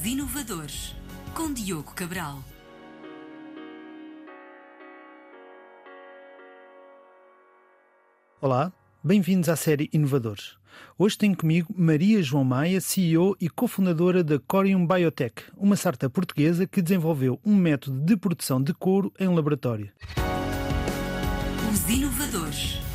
Os Inovadores, com Diogo Cabral. Olá, bem-vindos à série Inovadores. Hoje tenho comigo Maria João Maia, CEO e cofundadora da Corium Biotech, uma startup portuguesa que desenvolveu um método de produção de couro em laboratório. Os Inovadores.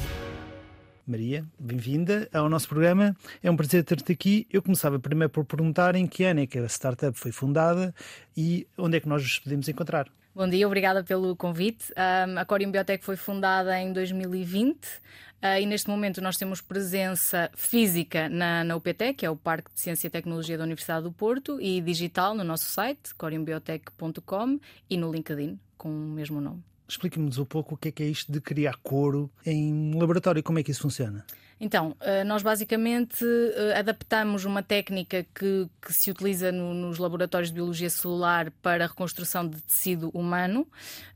Maria, bem-vinda ao nosso programa. É um prazer ter-te aqui. Eu começava primeiro por perguntar em que ano é que a startup foi fundada e onde é que nós nos podemos encontrar. Bom dia, obrigada pelo convite. Um, a Corium Biotech foi fundada em 2020 uh, e neste momento nós temos presença física na, na UPT, que é o Parque de Ciência e Tecnologia da Universidade do Porto, e digital no nosso site, coriumbiotech.com e no LinkedIn, com o mesmo nome. Explique-nos um pouco o que é, que é isto de criar couro em laboratório, como é que isso funciona? Então, eh, nós basicamente eh, adaptamos uma técnica que, que se utiliza no, nos laboratórios de biologia celular para a reconstrução de tecido humano.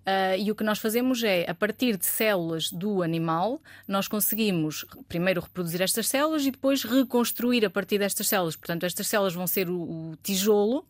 Uh, e o que nós fazemos é, a partir de células do animal, nós conseguimos primeiro reproduzir estas células e depois reconstruir a partir destas células. Portanto, estas células vão ser o, o tijolo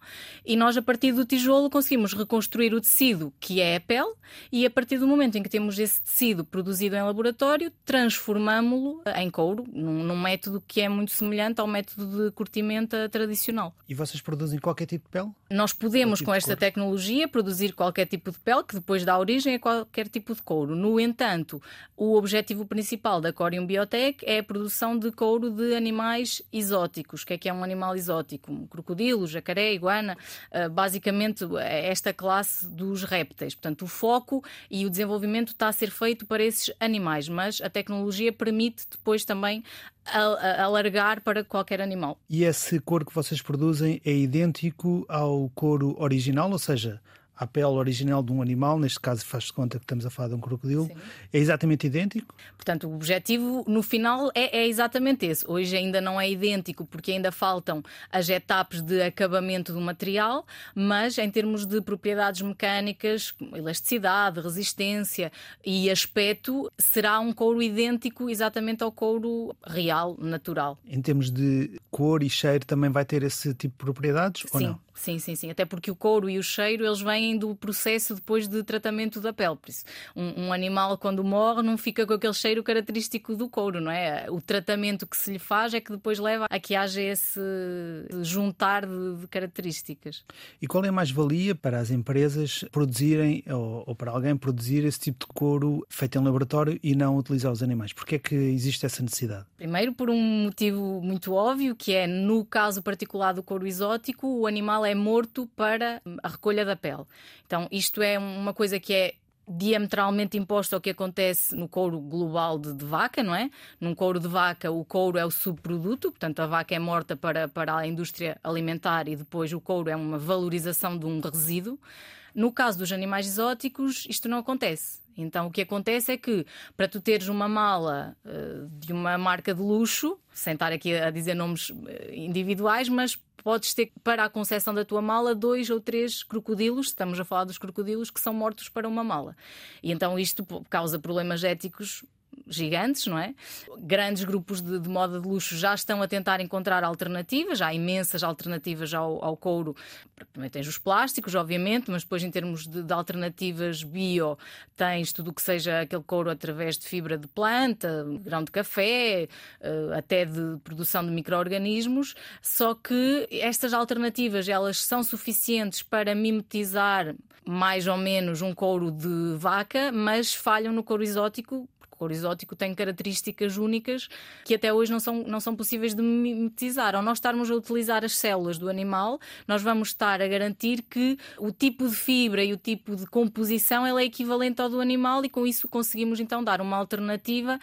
e nós, a partir do tijolo, conseguimos reconstruir o tecido que é a pele e a partir do momento em que temos esse tecido produzido em laboratório, transformamos-lo em couro, num, num, método que é muito semelhante ao método de curtimenta tradicional. E vocês produzem qualquer tipo de pele? Nós podemos, tipo com esta tecnologia, produzir qualquer tipo de pele que depois dá origem a qualquer tipo de couro. No entanto, o objetivo principal da Corium Biotech é a produção de couro de animais exóticos. O que é que é um animal exótico? crocodilo, jacaré, iguana, uh, basicamente é esta classe dos répteis. Portanto, o foco e o desenvolvimento está a ser feito para esses animais, mas a tecnologia permite depois também alargar para qualquer animal. E esse couro que vocês produzem é idêntico ao couro original, ou seja, à pele original de um animal, neste caso faz-se conta que estamos a falar de um crocodilo, Sim. é exatamente idêntico? Portanto, o objetivo no final é, é, exatamente esse. Hoje ainda não é idêntico porque ainda faltam as etapas de acabamento do material, mas em termos de propriedades mecânicas, elasticidade, resistência e aspecto, será um couro idêntico exatamente ao couro real, natural. Em termos de cor e cheiro também vai ter esse tipo de propriedades Sim. ou não? Sim, sim, sim. Até porque o couro e o cheiro eles vêm do processo depois de tratamento da pele. Por isso, um, um, animal quando morre não fica com aquele cheiro característico do couro, não é? O tratamento que se lhe faz é que depois leva a que haja esse juntar de, de características. E qual é a mais-valia para as empresas produzirem ou, ou, para alguém produzir esse tipo de couro feito em laboratório e não utilizar os animais? Porquê é que existe essa necessidade? Primeiro, por um motivo muito óbvio, que é no caso particular do couro exótico, o animal é é morto para a recolha da pele. Então, isto é uma coisa que é diametralmente imposto ao que acontece no couro global de, de, vaca, não é? Num couro de vaca, o couro é o subproduto, portanto, a vaca é morta para, para a indústria alimentar e depois o couro é uma valorização de um resíduo. No caso dos animais exóticos, isto não acontece. Então o que acontece é que para tu teres uma mala uh, de uma marca de luxo, sem estar aqui a dizer nomes eh, individuais, mas podes ter para a concessão da tua mala dois ou três crocodilos, estamos a falar dos crocodilos que são mortos para uma mala. E então isto causa problemas éticos gigantes, não é? Grandes grupos de, de, moda de luxo já estão a tentar encontrar alternativas, há imensas alternativas ao, ao couro. Também tens os plásticos, obviamente, mas depois, em termos de, de alternativas bio, tens tudo o que seja aquele couro através de fibra de planta, grão de café, eh, até de produção de micro-organismos. Só que estas alternativas elas são suficientes para mimetizar mais ou menos um couro de vaca, mas falham no couro exótico couro exótico tem características únicas que até hoje não são, não são possíveis de mimetizar. Ao nós estarmos a utilizar as células do animal, nós vamos estar a garantir que o tipo de fibra e o tipo de composição é equivalente ao do animal e com isso conseguimos então dar uma alternativa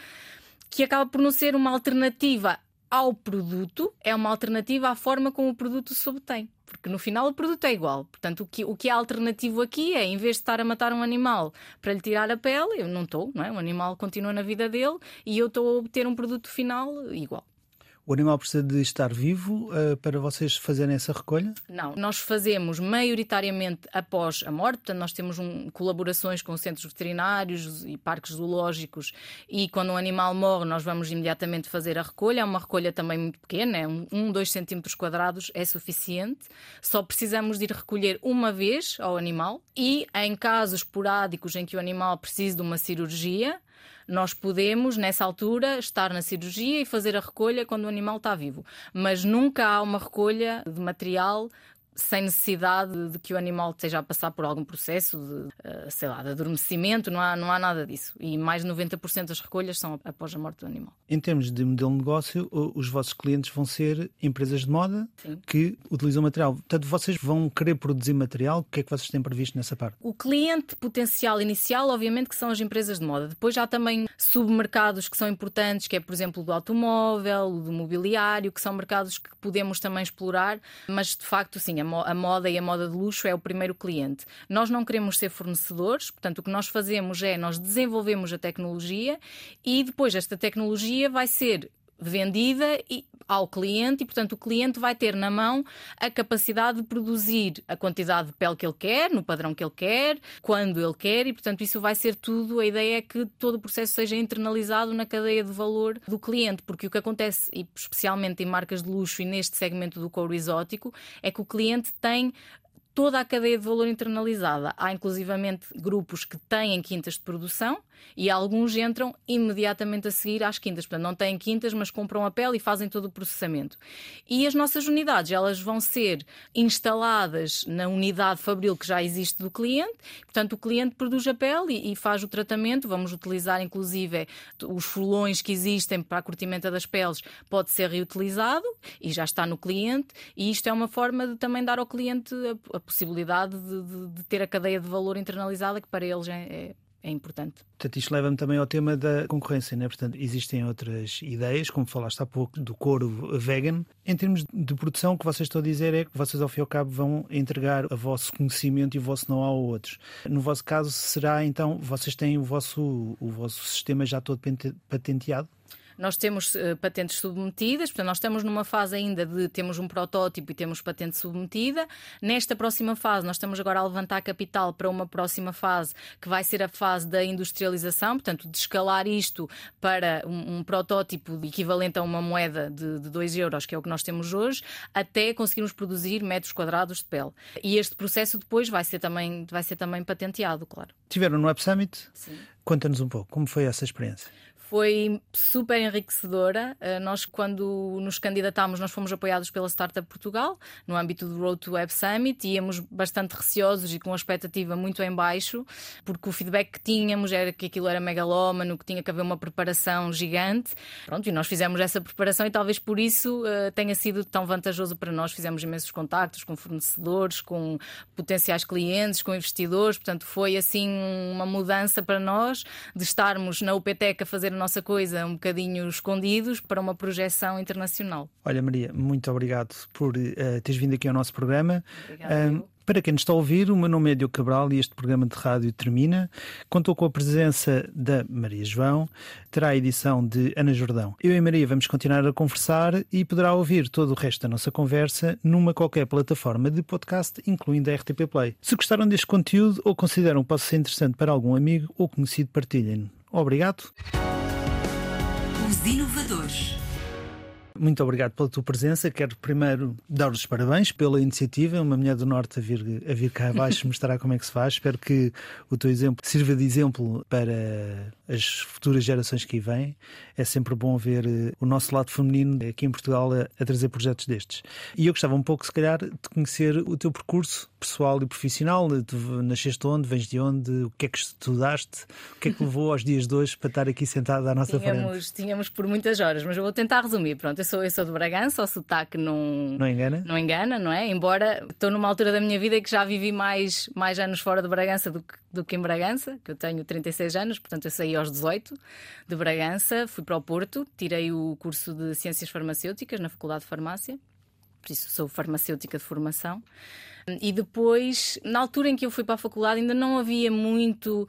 que acaba por não ser uma alternativa ao produto, é uma alternativa à forma como o produto se obtém porque no final o produto é igual. Portanto, o que, o que é alternativo aqui é, em vez de estar a matar um animal para lhe tirar a pele, eu não estou, não é? O animal continua na vida dele e eu estou a obter um produto final igual. O animal precisa de estar vivo uh, para vocês fazerem essa recolha? Não, nós fazemos maioritariamente após a morte, portanto, nós temos um, colaborações com centros veterinários e parques zoológicos e quando um animal morre, nós vamos imediatamente fazer a recolha. É uma recolha também muito pequena, é um, um dois centímetros quadrados é suficiente. Só precisamos de ir recolher uma vez ao animal e em casos esporádicos em que o animal precise de uma cirurgia, nós podemos, nessa altura, estar na cirurgia e fazer a recolha quando o animal está vivo. Mas nunca há uma recolha de material sem necessidade de que o animal esteja a passar por algum processo de, eh, sei lá, de adormecimento, não há, não há nada disso. E mais de 90% das recolhas são após a morte do animal. Em termos de modelo de negócio, os vossos clientes vão ser empresas de moda Sim. que utilizam material. Portanto, vocês vão querer produzir material? O que é que vocês têm previsto nessa parte? O cliente potencial inicial, obviamente, que são as empresas de moda. Depois há também submercados que são importantes, que é, por exemplo, do automóvel, do mobiliário, que são mercados que podemos também explorar, mas de facto, sim, a moda e a moda de luxo é o primeiro cliente. Nós não queremos ser fornecedores, portanto, o que nós fazemos é nós desenvolvemos a tecnologia e depois esta tecnologia vai ser vendida ao cliente e, portanto, o cliente vai ter na mão a capacidade de produzir a quantidade de pele que ele quer, no padrão que ele quer, quando ele quer, e, portanto, isso vai ser tudo. A ideia é que todo o processo seja internalizado na cadeia de valor do cliente, porque o que acontece, e especialmente em marcas de luxo e neste segmento do couro exótico, é que o cliente tem toda a cadeia de valor internalizada. Há inclusivamente grupos que têm quintas de produção e alguns entram imediatamente a seguir às quintas. Portanto, não têm quintas, mas compram a pele e fazem todo o processamento. E as nossas unidades, elas vão ser instaladas na unidade fabril que já existe do cliente. Portanto, o cliente produz a pele e, e faz o tratamento. Vamos utilizar, inclusive, os fulões que existem para a curtimenta das peles, pode ser reutilizado e já está no cliente. E isto é uma forma de também dar ao cliente a, a possibilidade de, de, de, ter a cadeia de valor internalizada, que para eles é, é é importante. Portanto, isto leva-me também ao tema da concorrência, né? Portanto, existem outras ideias, como falaste há pouco, do couro vegan. Em termos de produção, o que vocês estão a dizer é que vocês, ao fim e ao cabo, vão entregar o vosso conhecimento e o vosso know-how a outros. No vosso caso, será então, vocês têm o vosso, o vosso sistema já todo patenteado? Nós temos uh, patentes submetidas, portanto, nós estamos numa fase ainda de temos um protótipo e temos patente submetida. Nesta próxima fase, nós estamos agora a levantar capital para uma próxima fase, que vai ser a fase da industrialização, portanto, de escalar isto para um, um protótipo equivalente a uma moeda de, 2 euros, que é o que nós temos hoje, até conseguirmos produzir metros quadrados de pele. E este processo depois vai ser também, vai ser também patenteado, claro. Tiveram no Web Summit? Sim. Conta-nos um pouco, como foi essa experiência? Foi super enriquecedora. Eh, nós, quando nos candidatámos, nós fomos apoiados pela Startup Portugal, no âmbito do Road to Web Summit, íamos bastante receosos e com a expectativa muito em baixo, porque o feedback que tínhamos era que aquilo era megalómano, que tinha que haver uma preparação gigante. Pronto, e nós fizemos essa preparação e talvez por isso uh, tenha sido tão vantajoso para nós. Fizemos imensos contactos com fornecedores, com potenciais clientes, com investidores, portanto foi assim uma mudança para nós de estarmos na UPTEC a fazer nossa coisa um bocadinho escondidos para uma projeção internacional. Olha, Maria, muito obrigado por uh, teres vindo aqui ao nosso programa. Obrigada. Uh, para quem nos está a ouvir, o meu nome é Diogo Cabral e este programa de rádio termina. Contou com a presença da Maria João, terá a edição de Ana Jordão. Eu e Maria vamos continuar a conversar e poderá ouvir todo o resto da nossa conversa numa qualquer plataforma de podcast, incluindo a RTP Play. Se gostaram deste conteúdo ou consideram que possa ser interessante para algum amigo ou conhecido, partilhem-no. Obrigado. Inovadores. Muito obrigado pela tua presença. Quero primeiro dar-vos os parabéns pela iniciativa. Uma mulher do Norte a vir, a vir cá abaixo mostrar como é que se faz. Espero que o teu exemplo sirva de exemplo para as futuras gerações que vêm. É sempre bom ver eh, o nosso lado feminino aqui em Portugal a, a trazer projetos destes. E eu gostava um pouco, se calhar, de conhecer o teu percurso pessoal e profissional. Tu nasceste onde? Vens de onde? O que é que estudaste? O que é que levou aos dias de hoje para estar aqui sentado à nossa tínhamos, frente? Tínhamos por muitas horas, mas eu vou tentar resumir. Pronto, eu sou, eu sou de Bragança, o sotaque não, não engana. Não engana, não é? Embora estou numa altura da minha vida que já vivi mais, mais anos fora de Bragança do que, do que em Bragança, que eu tenho 36 anos, portanto eu saí aos 18 de Bragança, fui para o Porto, tirei o curso de Ciências Farmacêuticas na Faculdade de Farmácia, por isso sou farmacêutica de formação. E depois, na altura em que eu fui para a faculdade, ainda não havia muito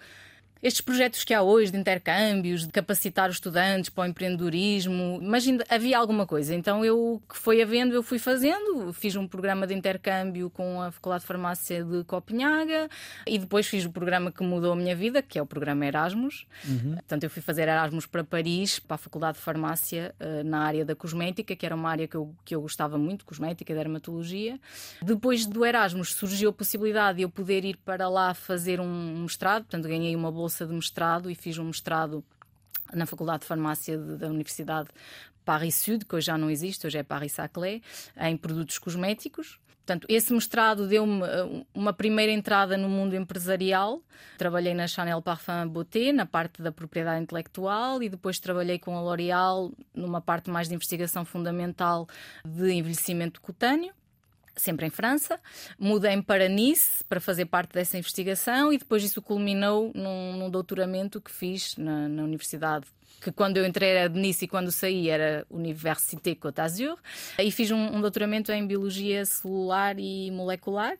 estes projetos que há hoje de intercâmbios, de capacitar os estudantes para o empreendedorismo, mas ainda havia alguma coisa. Então eu que foi havendo, eu fui fazendo, fiz um programa de intercâmbio com a Faculdade de Farmácia de Copenhaga e depois fiz o programa que mudou a minha vida, que é o programa Erasmus. Uhum. Portanto, eu fui fazer Erasmus para Paris, para a Faculdade de Farmácia, eh, na área da cosmética, que era uma área que eu, que eu gostava muito, cosmética, dermatologia. Depois do Erasmus surgiu a possibilidade de eu poder ir para lá fazer um mestrado, portanto ganhei uma bolsa bolsa de mestrado e fiz um mestrado na Faculdade de Farmácia da Universidade Paris Sud, que hoje já não existe, hoje é Paris Saclay, em produtos cosméticos. Portanto, esse mestrado deu-me uh, uma primeira entrada no mundo empresarial. Trabalhei na Chanel Parfum Beauté, na parte da propriedade intelectual, e depois trabalhei com a L'Oréal numa parte mais de investigação fundamental de envelhecimento cutâneo sempre em França. Mudei-me para Nice para fazer parte dessa investigação e depois isso culminou num, num doutoramento que fiz na, na, Universidade. Que quando eu entrei era de Nice e quando saí era Université Côte d'Azur. E fiz um, um doutoramento em Biologia Celular e Molecular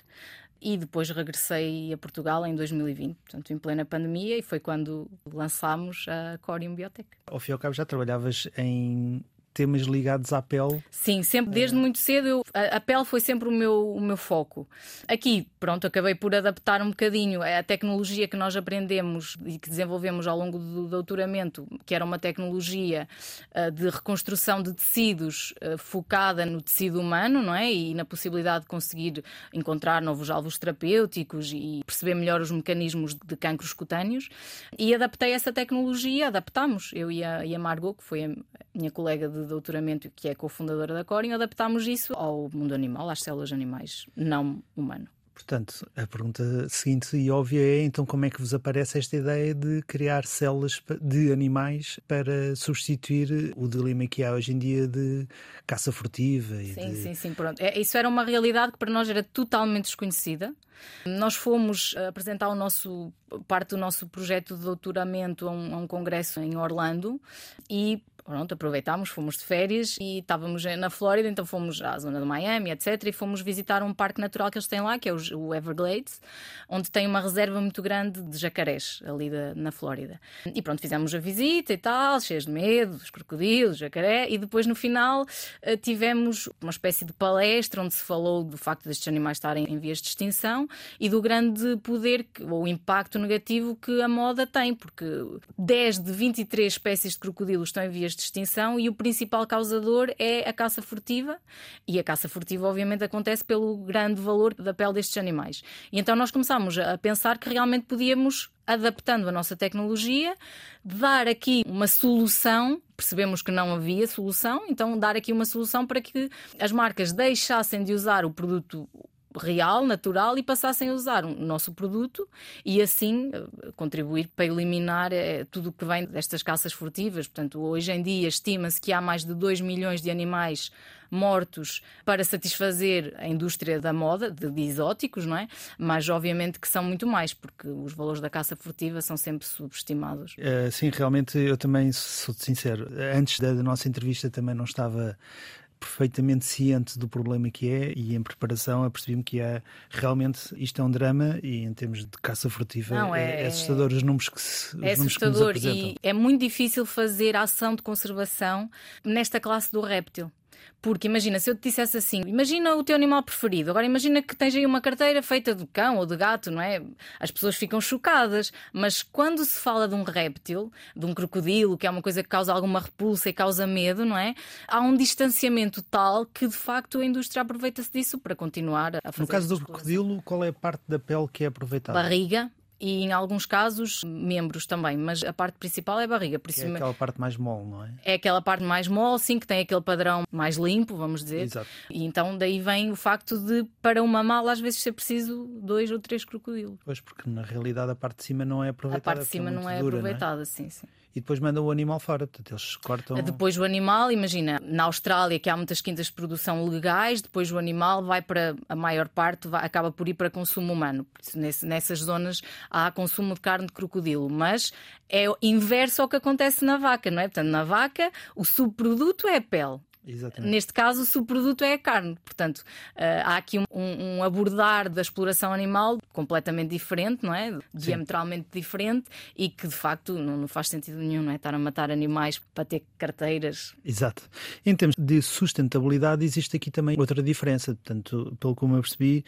e depois regressei a Portugal em 2020, portanto, em plena pandemia, e foi quando lançámos a Corium Biotech. Ao fim e ao cabo, já trabalhavas em temas ligados à pele. Sim, sempre desde é. muito cedo eu, a, a, pele foi sempre o meu, o meu foco. Aqui, pronto, acabei por adaptar um bocadinho a tecnologia que nós aprendemos e que desenvolvemos ao longo do doutoramento, que era uma tecnologia uh, de reconstrução de tecidos uh, focada no tecido humano, não é? E na possibilidade de conseguir encontrar novos alvos terapêuticos e perceber melhor os mecanismos de cancros cutâneos. E adaptei essa tecnologia, adaptámos, eu e a, e a Margot, que foi a minha colega de doutoramento, que é cofundadora da Corin, adaptámos isso ao mundo animal, às células animais, não humano. Portanto, a pergunta seguinte e óbvia é então como é que vos aparece esta ideia de criar células de animais para substituir o dilema que há hoje em dia de caça furtiva? Sim, de... sim, sim, pronto. É, isso era uma realidade que para nós era totalmente desconhecida. Nós fomos apresentar o nosso parte do nosso projeto de doutoramento a um, a um congresso em Orlando e pronto, aproveitámos, fomos de férias e estávamos na Flórida, então fomos à zona de Miami, etc. E fomos visitar um parque natural que eles têm lá, que é o Everglades, onde tem uma reserva muito grande de jacarés ali da, na Flórida. E pronto, fizemos a visita e tal, cheios de medo, dos crocodilos, jacaré, e depois no final eh, tivemos uma espécie de palestra onde se falou do facto destes animais estarem em vias de extinção e do grande poder ou impacto negativo que a moda tem, porque 10 de 23 espécies de crocodilos estão em vias de extinção e o principal causador é a caça furtiva. E a caça furtiva, obviamente, acontece pelo grande valor da pele destes animais. E então nós começámos a pensar que realmente podíamos adaptando a nossa tecnologia, dar aqui uma solução. Percebemos que não havia solução, então dar aqui uma solução para que as marcas deixassem de usar o produto real, natural e passassem a usar o nosso produto e assim eh, contribuir para eliminar eh, tudo o que vem destas caças furtivas. Portanto, hoje em dia estima-se que há mais de 2 milhões de animais mortos para satisfazer a indústria da moda, de, de, exóticos, não é? Mas obviamente que são muito mais, porque os valores da caça furtiva são sempre subestimados. Uh, sim, realmente eu também sou sincero. Antes da nossa entrevista também não estava perfeitamente ciente do problema que é e em preparação apercebi-me que é realmente isto é um drama e em termos de caça furtiva Não, é, é, assustador os números que se é assustador e é muito difícil fazer ação de conservação nesta classe do réptil porque imagina, se eu te dissesse assim, imagina o teu animal preferido, agora imagina que tens aí uma carteira feita de cão ou de gato, não é? As pessoas ficam chocadas, mas quando se fala de um réptil, de um crocodilo, que é uma coisa que causa alguma repulsa e causa medo, não é? Há um distanciamento tal que de facto a indústria aproveita-se disso para continuar a fazer. No caso do crocodilo, qual é a parte da pele que é aproveitada? Barriga, e em alguns casos membros também, mas a parte principal é a barriga. Por isso é aquela parte mais mole, não é? É aquela parte mais mole, sim, que tem aquele padrão mais limpo, vamos dizer. Exato. E então daí vem o facto de para uma mala às vezes ser preciso dois ou três crocodilos. Pois, porque na realidade a parte de cima não é aproveitada. A parte de cima é não é dura, aproveitada, não é? sim, sim e depois mandam o animal fora. Portanto, eles cortam. Depois o animal, imagina, na Austrália, que há muitas quintas de produção legais, depois o animal vai para a maior parte, vai, acaba por ir para consumo humano. Nesse, nessas zonas há consumo de carne de crocodilo, mas é inverso ao que acontece na vaca, não é? Portanto, na vaca, o subproduto é a pele. Exatamente. Neste caso, o produto é a carne. Portanto, uh, há aqui um, um, abordar da exploração animal completamente diferente, não é? Diametralmente diferente e que de facto não, não, faz sentido nenhum, não é? Estar a matar animais para ter carteiras. Exato. Em termos de sustentabilidade, existe aqui também outra diferença. Portanto, pelo que eu percebi,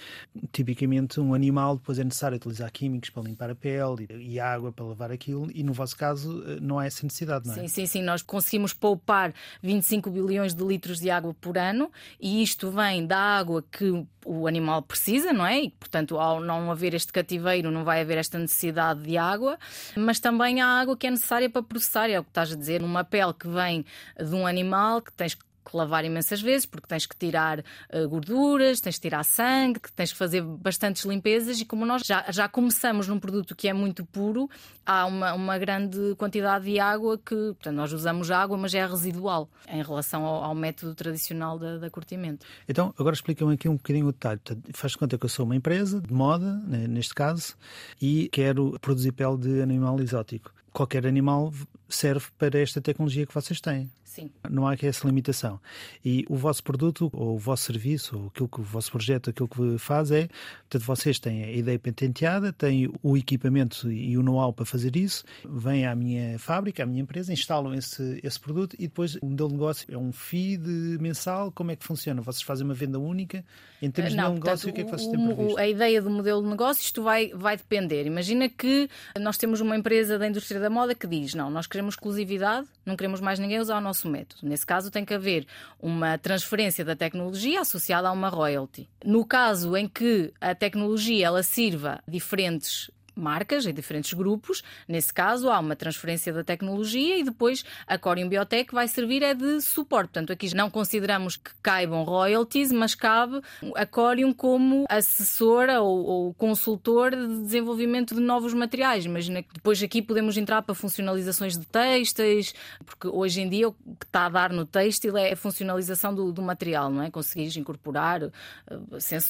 tipicamente um animal depois é necessário utilizar químicos para limpar a pele e água para lavar aquilo, e no vosso caso eh, não há essa necessidade, não é? Sim, sim, sim. Nós conseguimos poupar 25 bilhões de litros de água por ano e isto vem da água que o animal precisa, não é? E, portanto, ao não haver este cativeiro, não vai haver esta necessidade de água, mas também a água que é necessária para processar, é o que estás a dizer, numa pele que vem de um animal que tens que que lavar imensas vezes, porque tens que tirar uh, gorduras, tens que tirar sangue, tens que fazer bastantes limpezas. E como nós já, já começamos num produto que é muito puro, há uma, uma grande quantidade de água que, portanto, nós usamos água, mas é residual em relação ao, ao método tradicional da, curtimento. Então, agora explica-me aqui um bocadinho o detalhe. Faz conta que eu sou uma empresa de moda, né, neste caso, e quero produzir pele de animal exótico qualquer animal serve para esta tecnologia que vocês têm. Sim. Não há que essa limitação. E o vosso produto, ou o vosso serviço, ou aquilo que o vosso projeto, aquilo que faz é, portanto, vocês têm a ideia patenteada, têm o equipamento e o know-how para fazer isso, vêm à minha fábrica, à minha empresa, instalam esse, esse produto e depois o modelo de negócio é um feed mensal, como é que funciona? Vocês fazem uma venda única? Em termos Não, de negócio, portanto, o que é que vocês têm previsto? A ideia do modelo de negócio, isto vai, vai depender. Imagina que nós temos uma empresa da indústria da moda que diz, não, nós queremos exclusividade, não queremos mais ninguém usar o nosso método. Nesse caso, tem que haver uma transferência da tecnologia associada a uma royalty. No caso em que a tecnologia ela sirva diferentes marcas, em diferentes grupos. Nesse caso, há uma transferência da tecnologia e depois a Corium Biotech vai servir é de suporte. Portanto, aqui não consideramos que caibam royalties, mas cabe a Corium como assessora ou, ou consultor de desenvolvimento de novos materiais. Que depois aqui podemos entrar para funcionalizações de têxteis, porque hoje em dia o que está a dar no têxtil é a funcionalização do, do material, não é? Conseguires incorporar uh,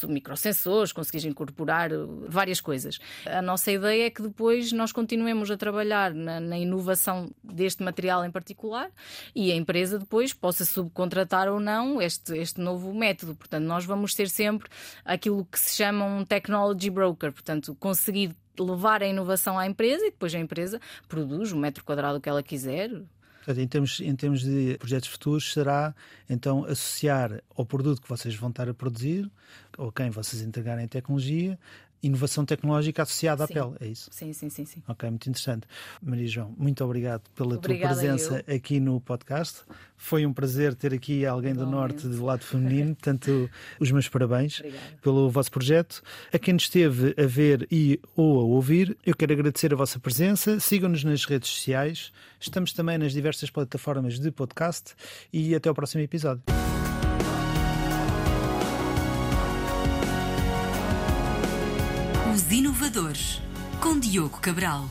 microsensores, conseguires incorporar uh, várias coisas. A nossa ideia é que depois nós continuemos a trabalhar na, na, inovação deste material em particular e a empresa depois possa subcontratar ou não este, este novo método. Portanto, nós vamos ser sempre aquilo que se chama um technology broker, portanto, conseguir levar a inovação à empresa e depois a empresa produz o metro quadrado que ela quiser, em termos, em termos de projetos futuros, será então associar ao produto que vocês vão estar a produzir, ou quem vocês entregarem tecnologia, inovação tecnológica associada sim. à pele, é isso? Sim, sim, sim, sim. Ok, muito interessante. Maria João, muito obrigado pela Obrigada tua presença eu. aqui no podcast. Foi um prazer ter aqui alguém do Norte do lado feminino, portanto, os meus parabéns Obrigada. pelo vosso projeto. A quem esteve a ver e ou a ouvir, eu quero agradecer a vossa presença. Sigam-nos nas redes sociais. Estamos também nas diversas plataformas de podcast e até ao próximo episódio. Inovadores, com Diogo Cabral.